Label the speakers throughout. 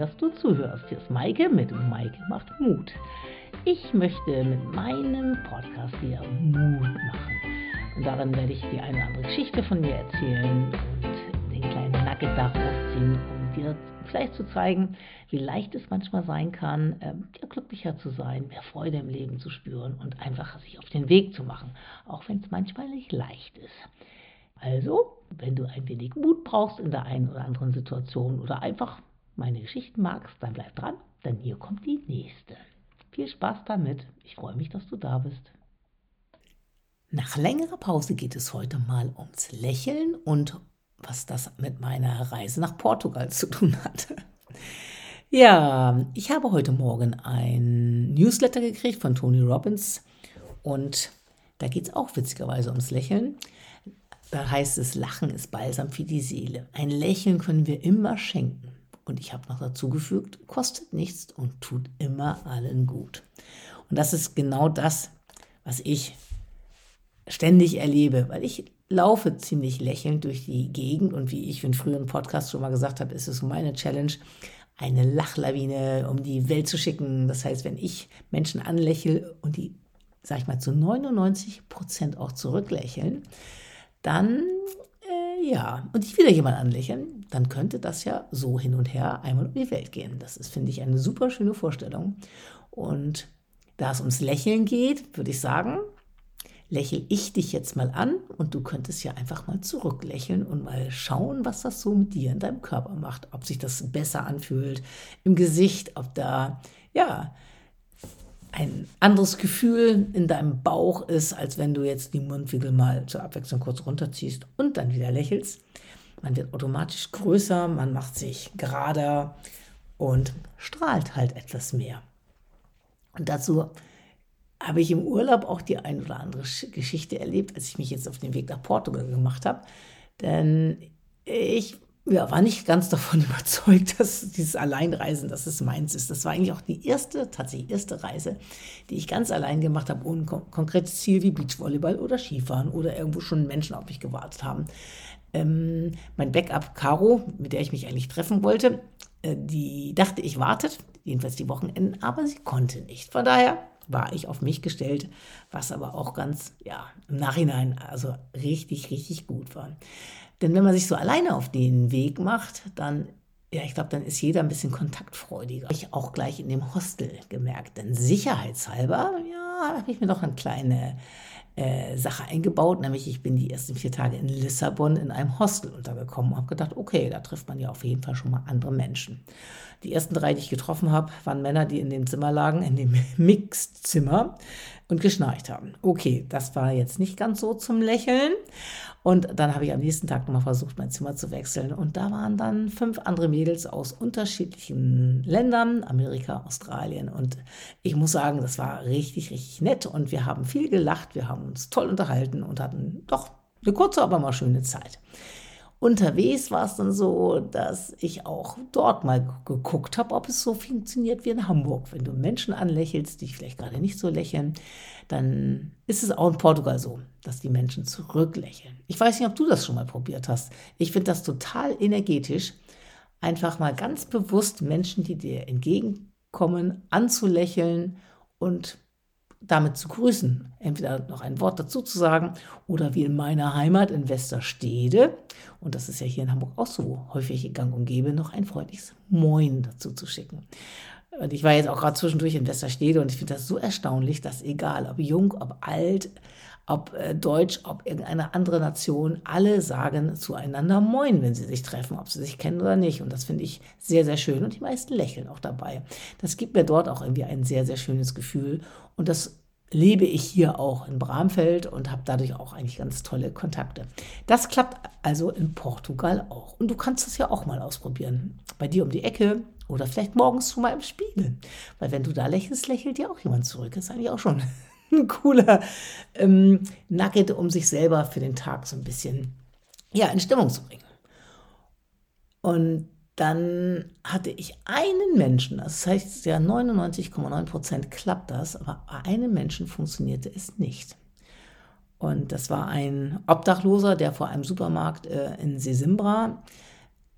Speaker 1: dass du zuhörst. Hier ist Maike mit Maike macht Mut. Ich möchte mit meinem Podcast dir Mut machen. Und darin werde ich dir eine andere Geschichte von mir erzählen und den kleinen Nugget daraus ziehen, um dir vielleicht zu zeigen, wie leicht es manchmal sein kann, ja, glücklicher zu sein, mehr Freude im Leben zu spüren und einfach sich auf den Weg zu machen, auch wenn es manchmal nicht leicht ist. Also, wenn du ein wenig Mut brauchst in der einen oder anderen Situation oder einfach meine Geschichten magst, dann bleib dran, denn hier kommt die nächste. Viel Spaß damit. Ich freue mich, dass du da bist. Nach längerer Pause geht es heute mal ums Lächeln und was das mit meiner Reise nach Portugal zu tun hat. Ja, ich habe heute Morgen ein Newsletter gekriegt von Tony Robbins und da geht es auch witzigerweise ums Lächeln. Da heißt es, Lachen ist balsam für die Seele. Ein Lächeln können wir immer schenken. Und ich habe noch dazu gefügt, kostet nichts und tut immer allen gut. Und das ist genau das, was ich ständig erlebe, weil ich laufe ziemlich lächelnd durch die Gegend und wie ich in früheren Podcasts schon mal gesagt habe, ist es meine Challenge, eine Lachlawine um die Welt zu schicken. Das heißt, wenn ich Menschen anlächle und die, sag ich mal, zu 99 Prozent auch zurücklächeln, dann ja, und ich wieder jemand anlächeln, dann könnte das ja so hin und her einmal um die Welt gehen. Das ist, finde ich, eine super schöne Vorstellung. Und da es ums Lächeln geht, würde ich sagen, lächel ich dich jetzt mal an und du könntest ja einfach mal zurücklächeln und mal schauen, was das so mit dir in deinem Körper macht. Ob sich das besser anfühlt im Gesicht, ob da, ja, ein anderes Gefühl in deinem Bauch ist, als wenn du jetzt die Mundwinkel mal zur Abwechslung kurz runterziehst und dann wieder lächelst. Man wird automatisch größer, man macht sich gerader und strahlt halt etwas mehr. Und dazu habe ich im Urlaub auch die ein oder andere Geschichte erlebt, als ich mich jetzt auf den Weg nach Portugal gemacht habe. Denn ich ja, war nicht ganz davon überzeugt, dass dieses Alleinreisen, dass es meins ist. Das war eigentlich auch die erste, tatsächlich erste Reise, die ich ganz allein gemacht habe, ohne kon konkretes Ziel wie Beachvolleyball oder Skifahren oder irgendwo schon Menschen auf mich gewartet haben. Ähm, mein Backup Caro, mit der ich mich eigentlich treffen wollte, äh, die dachte, ich wartet, jedenfalls die Wochenenden, aber sie konnte nicht. Von daher war ich auf mich gestellt, was aber auch ganz, ja, im Nachhinein also richtig, richtig gut war. Denn wenn man sich so alleine auf den Weg macht, dann, ja, ich glaube, dann ist jeder ein bisschen kontaktfreudiger. Ich auch gleich in dem Hostel gemerkt, denn sicherheitshalber, ja, habe ich mir doch eine kleine äh, Sache eingebaut, nämlich ich bin die ersten vier Tage in Lissabon in einem Hostel untergekommen und habe gedacht, okay, da trifft man ja auf jeden Fall schon mal andere Menschen. Die ersten drei, die ich getroffen habe, waren Männer, die in dem Zimmer lagen, in dem Mixzimmer und geschnarcht haben. Okay, das war jetzt nicht ganz so zum Lächeln. Und dann habe ich am nächsten Tag nochmal versucht, mein Zimmer zu wechseln. Und da waren dann fünf andere Mädels aus unterschiedlichen Ländern, Amerika, Australien. Und ich muss sagen, das war richtig, richtig nett. Und wir haben viel gelacht, wir haben uns toll unterhalten und hatten doch eine kurze, aber mal schöne Zeit. Unterwegs war es dann so, dass ich auch dort mal geguckt habe, ob es so funktioniert wie in Hamburg. Wenn du Menschen anlächelst, die vielleicht gerade nicht so lächeln, dann ist es auch in Portugal so, dass die Menschen zurücklächeln. Ich weiß nicht, ob du das schon mal probiert hast. Ich finde das total energetisch, einfach mal ganz bewusst Menschen, die dir entgegenkommen, anzulächeln und damit zu grüßen. Entweder noch ein Wort dazu zu sagen oder wie in meiner Heimat in Westerstede, und das ist ja hier in Hamburg auch so häufig gang und gäbe, noch ein freundliches Moin dazu zu schicken. Und ich war jetzt auch gerade zwischendurch in Westerstede und ich finde das so erstaunlich, dass egal, ob jung, ob alt, ob äh, Deutsch, ob irgendeine andere Nation, alle sagen zueinander Moin, wenn sie sich treffen, ob sie sich kennen oder nicht. Und das finde ich sehr, sehr schön. Und die meisten lächeln auch dabei. Das gibt mir dort auch irgendwie ein sehr, sehr schönes Gefühl. Und das lebe ich hier auch in Bramfeld und habe dadurch auch eigentlich ganz tolle Kontakte. Das klappt also in Portugal auch. Und du kannst das ja auch mal ausprobieren. Bei dir um die Ecke oder vielleicht morgens schon mal im Spiegel. Weil wenn du da lächelst, lächelt dir auch jemand zurück. Das ist eigentlich auch schon ein cooler ähm, Nugget, um sich selber für den Tag so ein bisschen ja, in Stimmung zu bringen. Und dann hatte ich einen Menschen, das heißt ja 99,9 Prozent klappt das, aber bei einem Menschen funktionierte es nicht. Und das war ein Obdachloser, der vor einem Supermarkt äh, in Sesimbra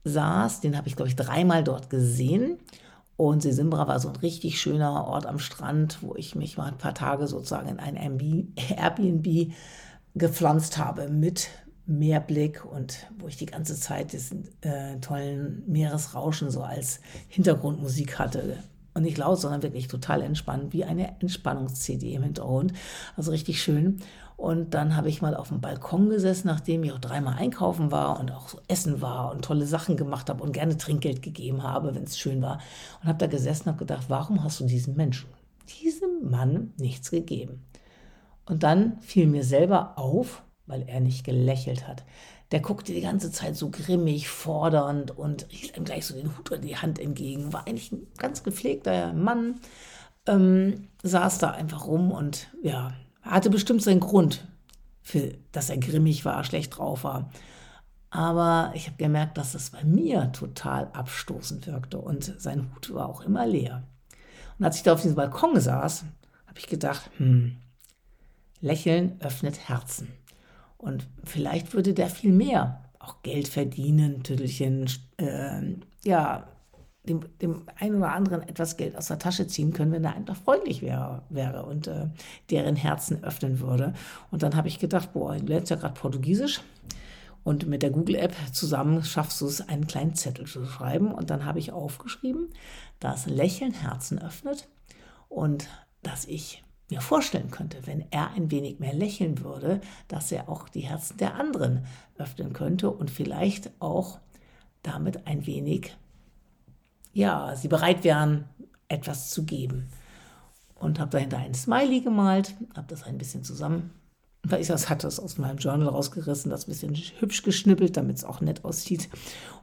Speaker 1: saß, den habe ich, glaube ich, dreimal dort gesehen. Und Sesimbra war so ein richtig schöner Ort am Strand, wo ich mich mal ein paar Tage sozusagen in ein Airbnb gepflanzt habe mit Meerblick und wo ich die ganze Zeit diesen äh, tollen Meeresrauschen so als Hintergrundmusik hatte. Und nicht laut, sondern wirklich total entspannt, wie eine Entspannungs-CD im Hintergrund. Also richtig schön. Und dann habe ich mal auf dem Balkon gesessen, nachdem ich auch dreimal einkaufen war und auch so essen war und tolle Sachen gemacht habe und gerne Trinkgeld gegeben habe, wenn es schön war. Und habe da gesessen und gedacht, warum hast du diesem Menschen, diesem Mann nichts gegeben? Und dann fiel mir selber auf, weil er nicht gelächelt hat. Der guckte die ganze Zeit so grimmig, fordernd und hielt ihm gleich so den Hut in die Hand entgegen. War eigentlich ein ganz gepflegter Mann, ähm, saß da einfach rum und ja, hatte bestimmt seinen Grund, für, dass er grimmig war, schlecht drauf war. Aber ich habe gemerkt, dass das bei mir total abstoßend wirkte und sein Hut war auch immer leer. Und als ich da auf diesem Balkon saß, habe ich gedacht, hm, Lächeln öffnet Herzen. Und vielleicht würde der viel mehr auch Geld verdienen, Tüttelchen, äh, ja, dem, dem einen oder anderen etwas Geld aus der Tasche ziehen können, wenn er einfach freundlich wäre, wäre und äh, deren Herzen öffnen würde. Und dann habe ich gedacht, boah, du lernst ja gerade Portugiesisch. Und mit der Google-App zusammen schaffst du es, einen kleinen Zettel zu schreiben. Und dann habe ich aufgeschrieben, dass Lächeln Herzen öffnet und dass ich mir vorstellen könnte, wenn er ein wenig mehr lächeln würde, dass er auch die Herzen der anderen öffnen könnte und vielleicht auch damit ein wenig, ja, sie bereit wären, etwas zu geben. Und habe dahinter ein Smiley gemalt, habe das ein bisschen zusammen weil ich das hatte, es aus meinem Journal rausgerissen, das ein bisschen hübsch geschnippelt, damit es auch nett aussieht.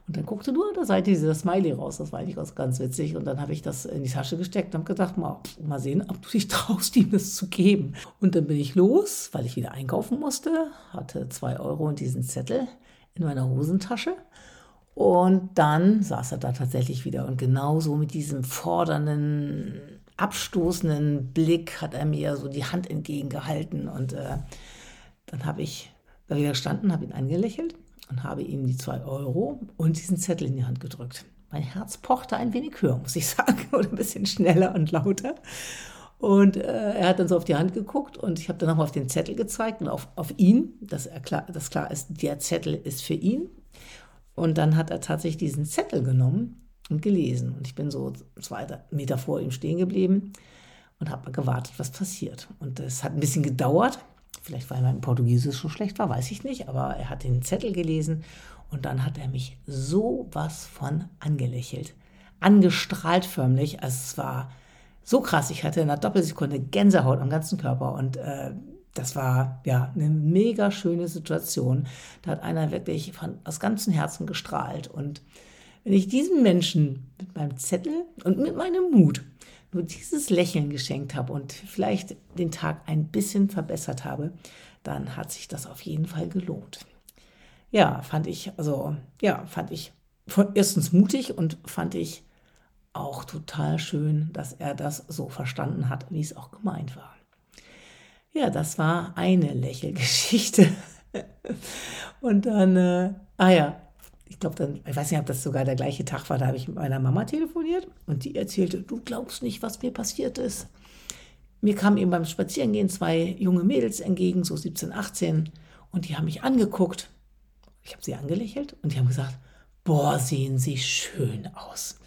Speaker 1: Und dann guckte nur an der Seite dieser Smiley raus. Das war eigentlich ganz witzig. Und dann habe ich das in die Tasche gesteckt und habe gedacht, mal, mal sehen, ob du dich traust, ihm das zu geben. Und dann bin ich los, weil ich wieder einkaufen musste, hatte zwei Euro und diesen Zettel in meiner Hosentasche. Und dann saß er da tatsächlich wieder und genauso mit diesem fordernden, abstoßenden Blick hat er mir so die Hand entgegengehalten und äh, dann habe ich da wieder gestanden, habe ihn angelächelt und habe ihm die zwei Euro und diesen Zettel in die Hand gedrückt. Mein Herz pochte ein wenig höher, muss ich sagen, oder ein bisschen schneller und lauter. Und äh, er hat dann so auf die Hand geguckt und ich habe dann nochmal auf den Zettel gezeigt und auf, auf ihn, dass, er klar, dass klar ist, der Zettel ist für ihn. Und dann hat er tatsächlich diesen Zettel genommen und gelesen. Und ich bin so zwei Meter vor ihm stehen geblieben und habe gewartet, was passiert. Und es hat ein bisschen gedauert, Vielleicht, weil mein Portugiesisch so schlecht war, weiß ich nicht, aber er hat den Zettel gelesen und dann hat er mich so was von angelächelt. Angestrahlt förmlich. Also es war so krass. Ich hatte in einer Doppelsekunde Gänsehaut am ganzen Körper und äh, das war ja eine mega schöne Situation. Da hat einer wirklich von, aus ganzem Herzen gestrahlt. Und wenn ich diesem Menschen mit meinem Zettel und mit meinem Mut nur dieses Lächeln geschenkt habe und vielleicht den Tag ein bisschen verbessert habe, dann hat sich das auf jeden Fall gelohnt. Ja, fand ich, also, ja, fand ich von, erstens mutig und fand ich auch total schön, dass er das so verstanden hat, wie es auch gemeint war. Ja, das war eine Lächelgeschichte. und dann, äh, ah ja, ich glaube dann, ich weiß nicht, ob das sogar der gleiche Tag war, da habe ich mit meiner Mama telefoniert und die erzählte, du glaubst nicht, was mir passiert ist. Mir kamen eben beim Spazierengehen zwei junge Mädels entgegen, so 17, 18, und die haben mich angeguckt. Ich habe sie angelächelt und die haben gesagt, boah, sehen sie schön aus.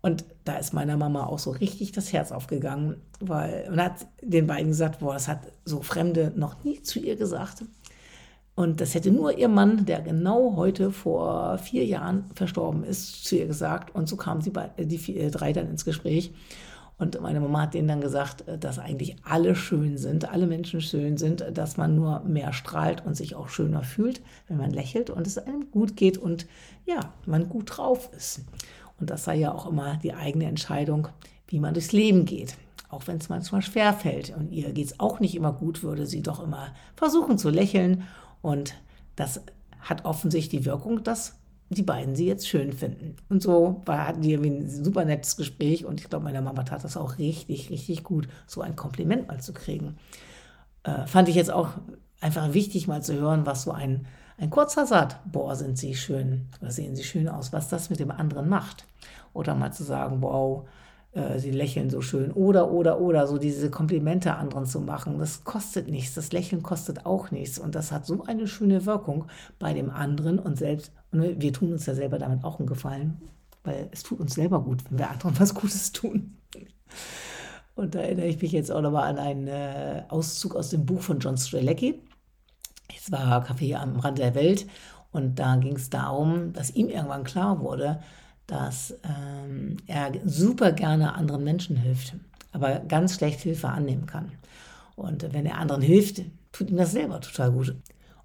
Speaker 1: Und da ist meiner Mama auch so richtig das Herz aufgegangen, weil man hat den beiden gesagt, boah, das hat so Fremde noch nie zu ihr gesagt. Und das hätte nur ihr Mann, der genau heute vor vier Jahren verstorben ist, zu ihr gesagt. Und so kamen sie die vier, drei dann ins Gespräch. Und meine Mama hat denen dann gesagt, dass eigentlich alle schön sind, alle Menschen schön sind, dass man nur mehr strahlt und sich auch schöner fühlt, wenn man lächelt und es einem gut geht und ja, man gut drauf ist. Und das sei ja auch immer die eigene Entscheidung, wie man durchs Leben geht. Auch wenn es manchmal schwer fällt und ihr geht es auch nicht immer gut, würde sie doch immer versuchen zu lächeln und das hat offensichtlich die Wirkung, dass die beiden sie jetzt schön finden. Und so war, hatten die ein super nettes Gespräch und ich glaube, meiner Mama tat das auch richtig, richtig gut, so ein Kompliment mal zu kriegen. Äh, fand ich jetzt auch einfach wichtig, mal zu hören, was so ein, ein kurzer Satz, boah, sind sie schön oder sehen sie schön aus, was das mit dem anderen macht. Oder mal zu sagen, wow, äh, sie lächeln so schön. Oder, oder, oder, so diese Komplimente anderen zu machen. Das kostet nichts. Das Lächeln kostet auch nichts. Und das hat so eine schöne Wirkung bei dem anderen und selbst. Und wir tun uns ja selber damit auch einen Gefallen, weil es tut uns selber gut, wenn wir anderen was Gutes tun. Und da erinnere ich mich jetzt auch nochmal an einen äh, Auszug aus dem Buch von John Strelecki. Es war Kaffee am Rand der Welt und da ging es darum, dass ihm irgendwann klar wurde, dass ähm, er super gerne anderen Menschen hilft, aber ganz schlecht Hilfe annehmen kann. Und wenn er anderen hilft, tut ihm das selber total gut.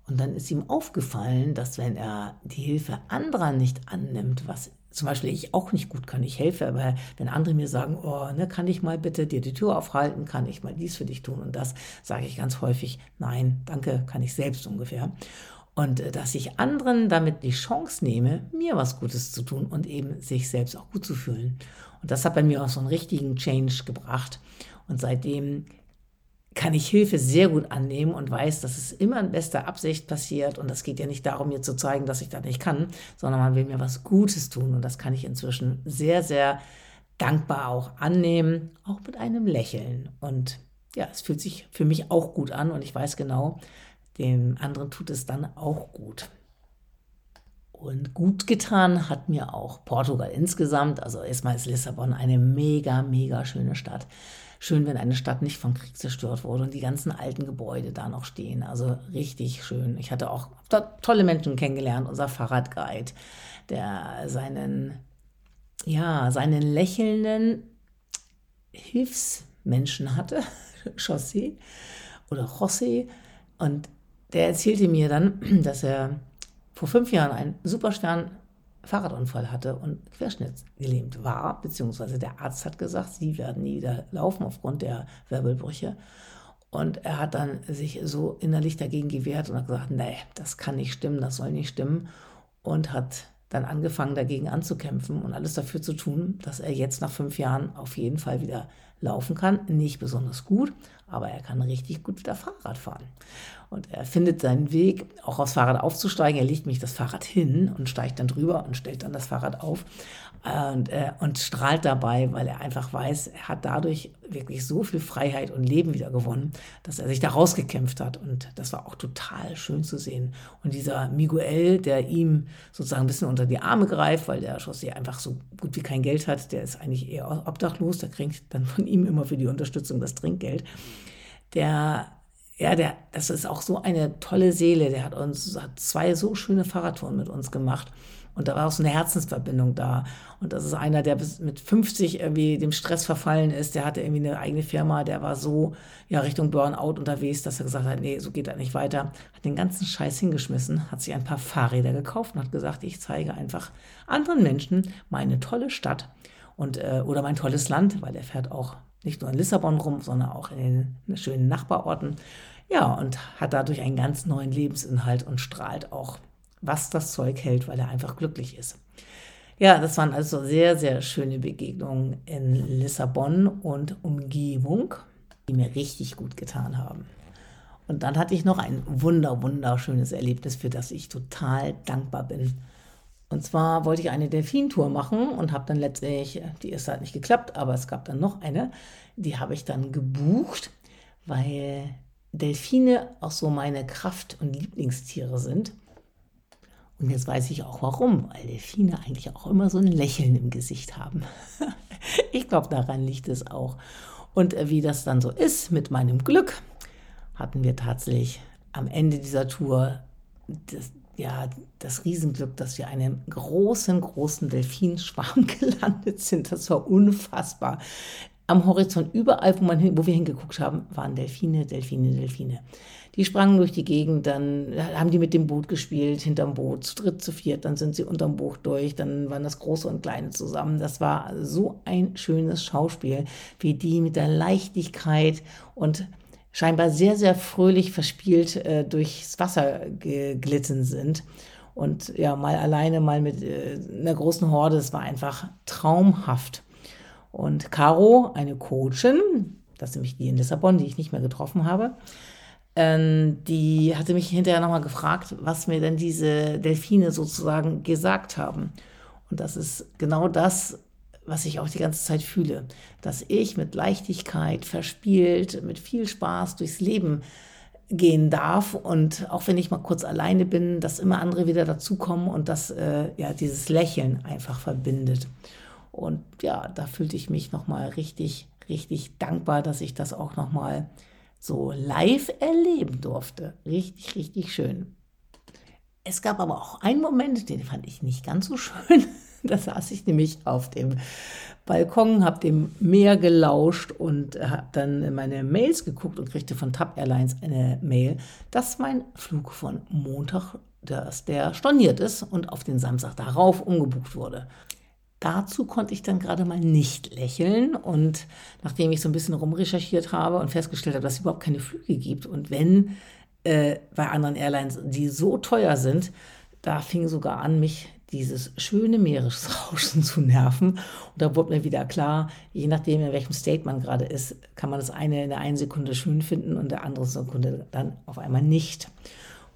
Speaker 1: Und dann ist ihm aufgefallen, dass wenn er die Hilfe anderer nicht annimmt, was zum Beispiel ich auch nicht gut kann, ich helfe, aber wenn andere mir sagen, oh, ne, kann ich mal bitte dir die Tür aufhalten, kann ich mal dies für dich tun und das, sage ich ganz häufig, nein, danke, kann ich selbst ungefähr. Und äh, dass ich anderen damit die Chance nehme, mir was Gutes zu tun und eben sich selbst auch gut zu fühlen. Und das hat bei mir auch so einen richtigen Change gebracht. Und seitdem kann ich Hilfe sehr gut annehmen und weiß, dass es immer in bester Absicht passiert. Und das geht ja nicht darum, mir zu zeigen, dass ich das nicht kann, sondern man will mir was Gutes tun. Und das kann ich inzwischen sehr, sehr dankbar auch annehmen, auch mit einem Lächeln. Und ja, es fühlt sich für mich auch gut an und ich weiß genau, dem anderen tut es dann auch gut. Und gut getan hat mir auch Portugal insgesamt. Also erstmal ist Lissabon eine mega, mega schöne Stadt. Schön, wenn eine Stadt nicht vom Krieg zerstört wurde und die ganzen alten Gebäude da noch stehen. Also richtig schön. Ich hatte auch tolle Menschen kennengelernt. Unser Fahrradguide, der seinen, ja, seinen lächelnden Hilfsmenschen hatte, José oder José. Und der erzählte mir dann, dass er vor fünf Jahren einen superschweren Fahrradunfall hatte und querschnittsgelähmt war, beziehungsweise der Arzt hat gesagt, sie werden nie wieder laufen aufgrund der Wirbelbrüche. Und er hat dann sich so innerlich dagegen gewehrt und hat gesagt, nee, das kann nicht stimmen, das soll nicht stimmen. Und hat dann angefangen, dagegen anzukämpfen und alles dafür zu tun, dass er jetzt nach fünf Jahren auf jeden Fall wieder laufen kann. Nicht besonders gut, aber er kann richtig gut wieder Fahrrad fahren. Und er findet seinen Weg, auch aufs Fahrrad aufzusteigen. Er legt mich das Fahrrad hin und steigt dann drüber und stellt dann das Fahrrad auf und, äh, und strahlt dabei, weil er einfach weiß, er hat dadurch wirklich so viel Freiheit und Leben wieder gewonnen, dass er sich da rausgekämpft hat. Und das war auch total schön zu sehen. Und dieser Miguel, der ihm sozusagen ein bisschen unter die Arme greift, weil der José einfach so gut wie kein Geld hat, der ist eigentlich eher obdachlos, der kriegt dann von ihm immer für die Unterstützung das Trinkgeld. Der ja, der, das ist auch so eine tolle Seele. Der hat uns hat zwei so schöne Fahrradtouren mit uns gemacht. Und da war auch so eine Herzensverbindung da. Und das ist einer, der bis mit 50 irgendwie dem Stress verfallen ist. Der hatte irgendwie eine eigene Firma. Der war so ja Richtung Burnout unterwegs, dass er gesagt hat, nee, so geht er nicht weiter. Hat den ganzen Scheiß hingeschmissen, hat sich ein paar Fahrräder gekauft und hat gesagt, ich zeige einfach anderen Menschen meine tolle Stadt und äh, oder mein tolles Land, weil er fährt auch nicht nur in Lissabon rum, sondern auch in den schönen Nachbarorten. Ja, und hat dadurch einen ganz neuen Lebensinhalt und strahlt auch was das Zeug hält, weil er einfach glücklich ist. Ja, das waren also sehr, sehr schöne Begegnungen in Lissabon und Umgebung, die mir richtig gut getan haben. Und dann hatte ich noch ein wunder, wunderschönes Erlebnis, für das ich total dankbar bin. Und zwar wollte ich eine Delfintour machen und habe dann letztlich, die ist halt nicht geklappt, aber es gab dann noch eine, die habe ich dann gebucht, weil Delfine auch so meine Kraft- und Lieblingstiere sind. Und jetzt weiß ich auch warum, weil Delfine eigentlich auch immer so ein Lächeln im Gesicht haben. ich glaube, daran liegt es auch. Und äh, wie das dann so ist mit meinem Glück, hatten wir tatsächlich am Ende dieser Tour das, ja, das Riesenglück, dass wir einen großen, großen Delfinschwarm gelandet sind. Das war unfassbar. Am Horizont überall, wo, man hin, wo wir hingeguckt haben, waren Delfine, Delfine, Delfine. Die sprangen durch die Gegend, dann haben die mit dem Boot gespielt, hinterm Boot, zu dritt, zu viert, dann sind sie unterm Buch durch, dann waren das Große und Kleine zusammen. Das war so ein schönes Schauspiel, wie die mit der Leichtigkeit und scheinbar sehr, sehr fröhlich verspielt äh, durchs Wasser geglitten sind. Und ja, mal alleine, mal mit äh, einer großen Horde, es war einfach traumhaft. Und Caro, eine Coachin, das ist nämlich die in Lissabon, die ich nicht mehr getroffen habe, Ähm, die hatte mich hinterher nochmal gefragt, was mir denn diese Delfine sozusagen gesagt haben. Und das ist genau das, was ich auch die ganze Zeit fühle, dass ich mit Leichtigkeit, verspielt, mit viel Spaß durchs Leben gehen darf und auch wenn ich mal kurz alleine bin, dass immer andere wieder dazukommen und dass äh, ja dieses Lächeln einfach verbindet. Und ja, da fühlte ich mich nochmal richtig, richtig dankbar, dass ich das auch nochmal so live erleben durfte. Richtig, richtig schön. Es gab aber auch einen Moment, den fand ich nicht ganz so schön. Da saß ich nämlich auf dem Balkon, habe dem Meer gelauscht und habe dann meine Mails geguckt und kriegte von TAP Airlines eine Mail, dass mein Flug von Montag, dass der storniert ist und auf den Samstag darauf umgebucht wurde. Dazu konnte ich dann gerade mal nicht lächeln und nachdem ich so ein bisschen rumrecherchiert habe und festgestellt habe, dass es überhaupt keine Flüge gibt und wenn äh, bei anderen Airlines, die so teuer sind, da fing sogar an, mich dieses schöne Meeresrauschen zu nerven. Und da wurde mir wieder klar, je nachdem, in welchem State man gerade ist, kann man das eine in der einen Sekunde schön finden und der andere Sekunde dann auf einmal nicht.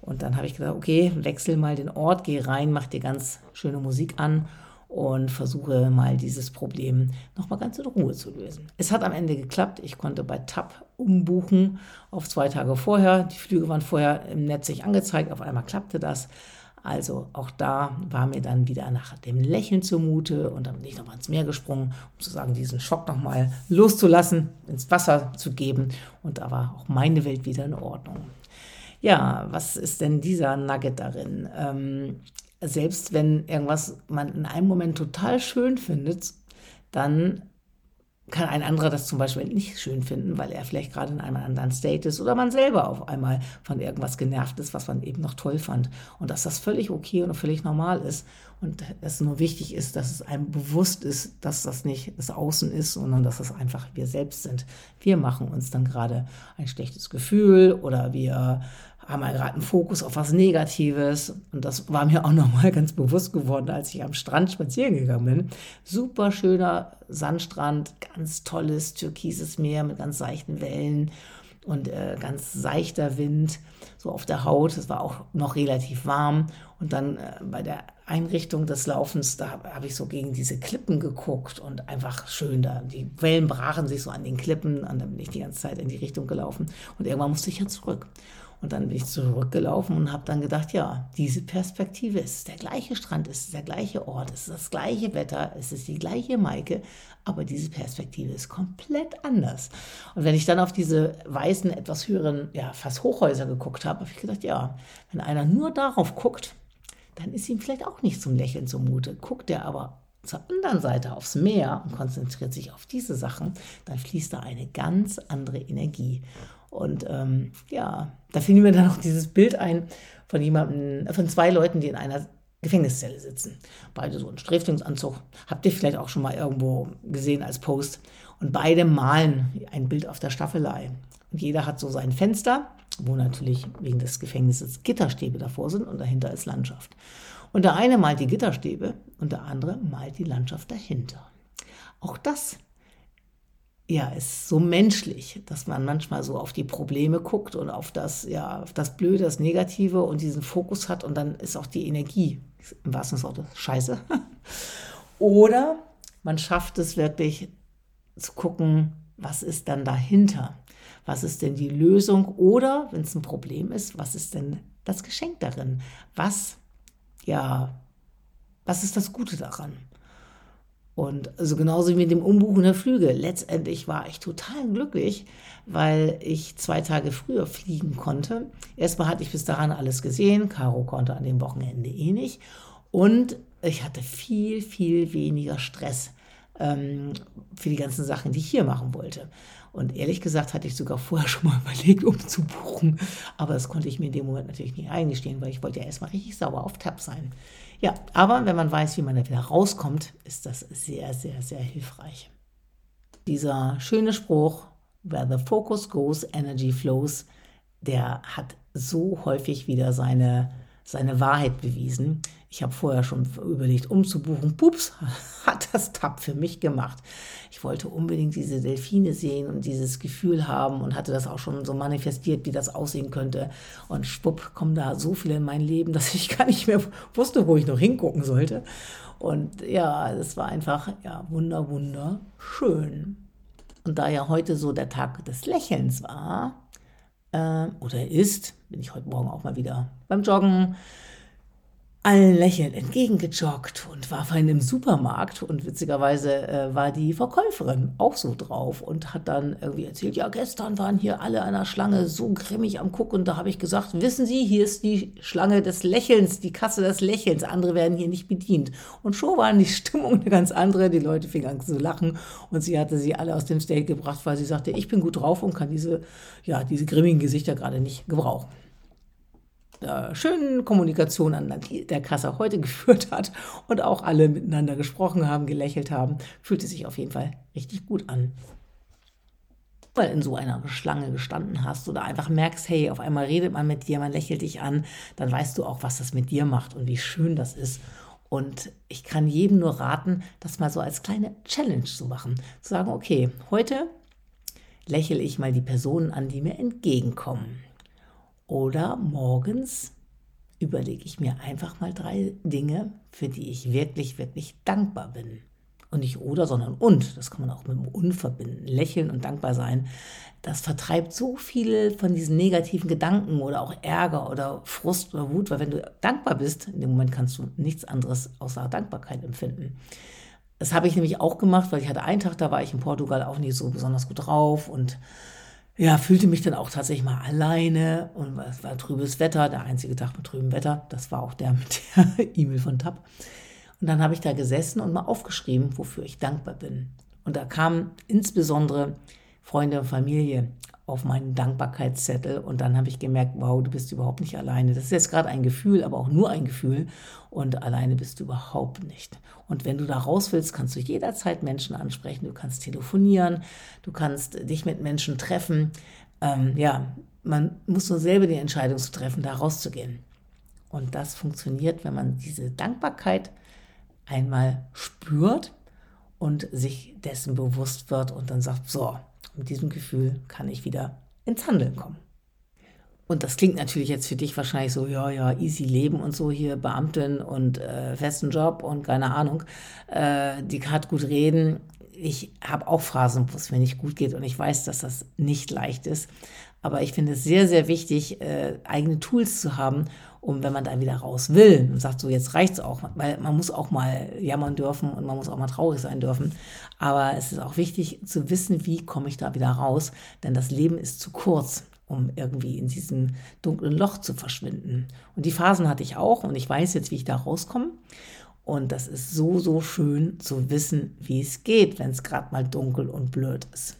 Speaker 1: Und dann habe ich gesagt, okay, wechsel mal den Ort, geh rein, mach dir ganz schöne Musik an und versuche mal dieses Problem nochmal ganz in Ruhe zu lösen. Es hat am Ende geklappt. Ich konnte bei TAP umbuchen auf zwei Tage vorher. Die Flüge waren vorher im Netz sich angezeigt. Auf einmal klappte das. Also auch da war mir dann wieder nach dem Lächeln zumute und dann bin ich nochmal ins Meer gesprungen, um sozusagen diesen Schock nochmal loszulassen, ins Wasser zu geben. Und da war auch meine Welt wieder in Ordnung. Ja, was ist denn dieser Nugget darin? Ähm, selbst wenn irgendwas man in einem Moment total schön findet, dann kann ein anderer das zum Beispiel nicht schön finden, weil er vielleicht gerade in einem anderen State ist oder man selber auf einmal von irgendwas genervt ist, was man eben noch toll fand. Und dass das völlig okay und völlig normal ist und es nur wichtig ist, dass es einem bewusst ist, dass das nicht das Außen ist, sondern dass es einfach wir selbst sind. Wir machen uns dann gerade ein schlechtes Gefühl oder wir haben wir gerade einen Fokus auf was Negatives. Und das war mir auch nochmal ganz bewusst geworden, als ich am Strand spazieren gegangen bin. Super schöner Sandstrand, ganz tolles türkises Meer mit ganz seichten Wellen und äh, ganz seichter Wind so auf der Haut. Es war auch noch relativ warm. Und dann äh, bei der Einrichtung des Laufens, da habe hab ich so gegen diese Klippen geguckt und einfach schön da. Die Wellen brachen sich so an den Klippen und dann bin ich die ganze Zeit in die Richtung gelaufen. Und irgendwann musste ich ja zurück. Und dann bin ich zurückgelaufen und habe dann gedacht, ja, diese Perspektive ist der gleiche Strand, ist der gleiche Ort, ist das gleiche Wetter, es ist die gleiche Maike, aber diese Perspektive ist komplett anders. Und wenn ich dann auf diese weißen, etwas höheren, ja, fast Hochhäuser geguckt habe, habe ich gedacht, ja, wenn einer nur darauf guckt, dann ist ihm vielleicht auch nicht zum Lächeln zumute. Guckt er aber zur anderen Seite aufs Meer und konzentriert sich auf diese Sachen, dann fließt da eine ganz andere Energie. Und ähm, ja, da fiel mir dann auch dieses Bild ein von jemandem, von zwei Leuten, die in einer Gefängniszelle sitzen. Beide so in Sträflingsanzug. Habt ihr vielleicht auch schon mal irgendwo gesehen als Post. Und beide malen ein Bild auf der Staffelei. Und jeder hat so sein Fenster, wo natürlich wegen des Gefängnisses Gitterstäbe davor sind und dahinter ist Landschaft. Und der eine malt die Gitterstäbe und der andere malt die Landschaft dahinter. Auch das ja, ist so menschlich, dass man manchmal so auf die Probleme guckt und auf das, ja, auf das Blöde, das Negative und diesen Fokus hat und dann ist auch die Energie, im wahrsten Sinne scheiße. Oder man schafft es wirklich zu gucken, was ist dann dahinter? Was ist denn die Lösung? Oder, wenn es ein Problem ist, was ist denn das Geschenk darin? Was, ja, was ist das Gute daran? Und also genauso wie mit dem Umbuchen der Flüge. Letztendlich war ich total glücklich, weil ich zwei Tage früher fliegen konnte. Erstmal hatte ich bis dahin alles gesehen. Caro konnte an dem Wochenende eh nicht. Und ich hatte viel, viel weniger Stress ähm, für die ganzen Sachen, die ich hier machen wollte. Und ehrlich gesagt hatte ich sogar vorher schon mal überlegt, umzubuchen. Aber das konnte ich mir in dem Moment natürlich nicht eingestehen, weil ich wollte ja erstmal richtig sauber auf Tab sein. Ja, aber wenn man weiß, wie man da wieder rauskommt, ist das sehr, sehr, sehr hilfreich. Dieser schöne Spruch, where the focus goes, energy flows, der hat so häufig wieder seine, seine Wahrheit bewiesen. Ich habe vorher schon überlegt, umzubuchen. Pups, hat das TAP für mich gemacht. Ich wollte unbedingt diese Delfine sehen und dieses Gefühl haben und hatte das auch schon so manifestiert, wie das aussehen könnte. Und schwupp, kommen da so viele in mein Leben, dass ich gar nicht mehr wusste, wo ich noch hingucken sollte. Und ja, es war einfach, ja, wunder, wunderschön. Und da ja heute so der Tag des Lächelns war, äh, oder ist, bin ich heute Morgen auch mal wieder beim Joggen, allen lächelnd entgegengejoggt und war vorhin im Supermarkt. Und witzigerweise äh, war die Verkäuferin auch so drauf und hat dann irgendwie erzählt, ja, gestern waren hier alle an der Schlange so grimmig am Gucken. Und da habe ich gesagt, wissen Sie, hier ist die Schlange des Lächelns, die Kasse des Lächelns, andere werden hier nicht bedient. Und schon war die Stimmung eine ganz andere, die Leute fingen an zu lachen und sie hatte sie alle aus dem State gebracht, weil sie sagte, ich bin gut drauf und kann diese, ja, diese grimmigen Gesichter gerade nicht gebrauchen äh, schönen Kommunikation an der Kasse heute geführt hat und auch alle miteinander gesprochen haben, gelächelt haben, fühlte sich auf jeden Fall richtig gut an. Weil in so einer Schlange gestanden hast oder einfach merkst, hey, auf einmal redet man mit dir, man lächelt dich an, dann weißt du auch, was das mit dir macht und wie schön das ist. Und ich kann jedem nur raten, das mal so als kleine Challenge zu machen. Zu sagen, okay, heute lächle ich mal die Personen an, die mir entgegenkommen. Oder morgens überlege ich mir einfach mal drei Dinge, für die ich wirklich, wirklich dankbar bin. Und nicht oder, sondern und. Das kann man auch mit dem und verbinden. Lächeln und dankbar sein. Das vertreibt so viele von diesen negativen Gedanken oder auch Ärger oder Frust oder Wut, weil wenn du dankbar bist, in dem Moment kannst du nichts anderes außer Dankbarkeit empfinden. Das habe ich nämlich auch gemacht, weil ich hatte einen Tag, da war ich in Portugal auch nicht so besonders gut drauf und ja, fühlte mich dann auch tatsächlich mal alleine und es war trübes Wetter, der einzige Tag mit trübem Wetter. Das war auch der mit der E-Mail von TAP. Und dann habe ich da gesessen und mal aufgeschrieben, wofür ich dankbar bin. Und da kamen insbesondere Freunde und Familie auf meinen Dankbarkeitszettel und dann habe ich gemerkt, wow, du bist überhaupt nicht alleine. Das ist jetzt gerade ein Gefühl, aber auch nur ein Gefühl und alleine bist du überhaupt nicht. Und wenn du da raus willst, kannst du jederzeit Menschen ansprechen, du kannst telefonieren, du kannst dich mit Menschen treffen. Ähm, ja, man muss nur selber die Entscheidung zu treffen, da rauszugehen. Und das funktioniert, wenn man diese Dankbarkeit einmal spürt und sich dessen bewusst wird und dann sagt, so, mit diesem Gefühl kann ich wieder ins Handeln kommen. Und das klingt natürlich jetzt für dich wahrscheinlich so, ja, ja, easy Leben und so hier, Beamtin und äh, festen Job und keine Ahnung, äh, die hat gut reden. Ich habe auch Phasen, wo es mir nicht gut geht und ich weiß, dass das nicht leicht ist. Aber ich finde es sehr, sehr wichtig, äh, eigene Tools zu haben, um, wenn man da wieder raus will und sagt, so jetzt reicht's auch, weil man muss auch mal jammern dürfen und man muss auch mal traurig sein dürfen. Aber es ist auch wichtig zu wissen, wie komme ich da wieder raus, denn das Leben ist zu kurz um irgendwie in diesem dunklen Loch zu verschwinden. Und die Phasen hatte ich auch und ich weiß jetzt, wie ich da rauskomme. Und das ist so, so schön zu wissen, wie es geht, wenn es gerade mal dunkel und blöd ist.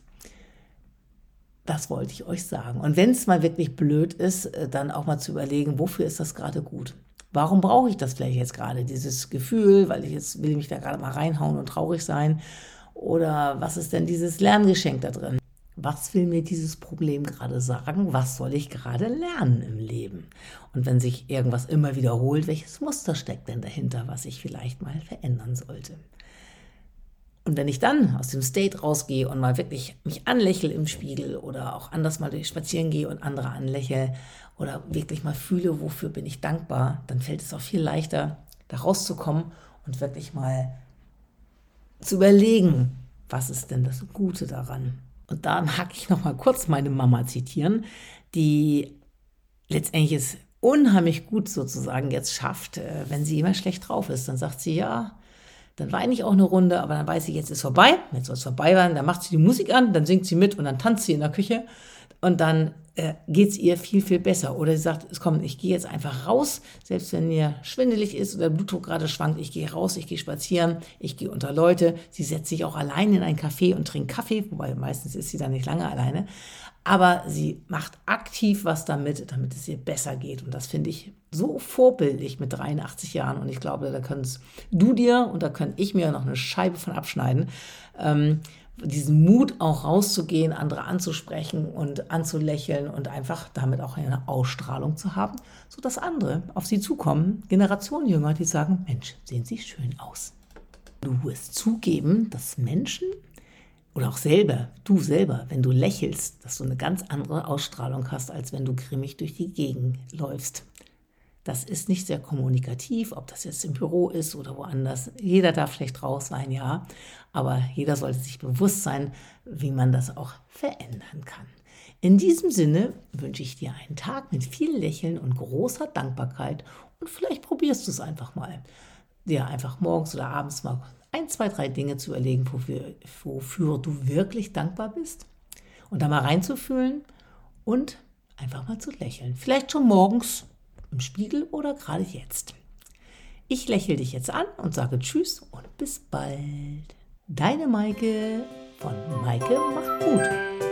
Speaker 1: Das wollte ich euch sagen. Und wenn es mal wirklich blöd ist, äh, dann auch mal zu überlegen, wofür ist das gerade gut? Warum brauche ich das vielleicht jetzt gerade, dieses Gefühl, weil ich jetzt will mich da gerade mal reinhauen und traurig sein? Oder was ist denn dieses Lerngeschenk da drin? Was will mir dieses Problem gerade sagen? Was soll ich gerade lernen im Leben? Und wenn sich irgendwas immer wiederholt, welches Muster steckt denn dahinter, was ich vielleicht mal verändern sollte? Und wenn ich dann aus dem State rausgehe und mal wirklich mich anlächle im Spiegel oder auch anders mal spazieren gehe und andere anlächle oder wirklich mal fühle, wofür bin ich dankbar, dann fällt es auch viel leichter, da rauszukommen und wirklich mal zu überlegen, was ist denn das Gute daran? Und da mag ich noch mal kurz meine Mama zitieren, die letztendlich es unheimlich gut sozusagen jetzt schafft, äh, wenn sie immer schlecht drauf ist. Dann sagt sie, ja, dann weine ich auch eine Runde, aber dann weiß sie, jetzt ist vorbei. Jetzt soll es vorbei sein. Dann macht sie die Musik an, dann singt sie mit und dann tanzt sie in der Küche. Und dann äh, geht es ihr viel, viel besser. Oder sie sagt, es kommt, ich gehe jetzt einfach raus, selbst wenn mir schwindelig ist oder der Blutdruck gerade schwankt, ich gehe raus, ich gehe spazieren, ich gehe unter Leute. Sie setzt sich auch allein in ein Café und trinkt Kaffee, wobei meistens ist sie dann nicht lange alleine aber sie macht aktiv was damit, damit es ihr besser geht. Und das finde ich so vorbildlich mit 83 Jahren. Und ich glaube, da kannst du dir und da kann ich mir noch eine Scheibe von abschneiden, ähm, diesen Mut auch rauszugehen, andere anzusprechen und anzulächeln und einfach damit auch eine Ausstrahlung zu haben, sodass andere auf sie zukommen, Generationen die sagen, Mensch, sehen Sie schön aus. Du wirst zugeben, dass Menschen oder auch selber, du selber, wenn du lächelst, dass du eine ganz andere Ausstrahlung hast, als wenn du grimmig durch die Gegend läufst. Das ist nicht sehr kommunikativ, ob das jetzt im Büro ist oder woanders. Jeder darf schlecht raus sein, ja. Aber jeder sollte sich bewusst sein, wie man das auch verändern kann. In diesem Sinne wünsche ich dir einen Tag mit viel Lächeln und großer Dankbarkeit und vielleicht probierst du es einfach mal. Dir einfach morgens oder abends mal ein, zwei, drei Dinge zu überlegen, wofür, wofür du wirklich dankbar bist und da mal reinzufühlen und einfach mal zu lächeln. Vielleicht schon morgens im Spiegel oder gerade jetzt. Ich lächle dich jetzt an und sage Tschüss und bis bald. Deine Maike von Maike macht Mut.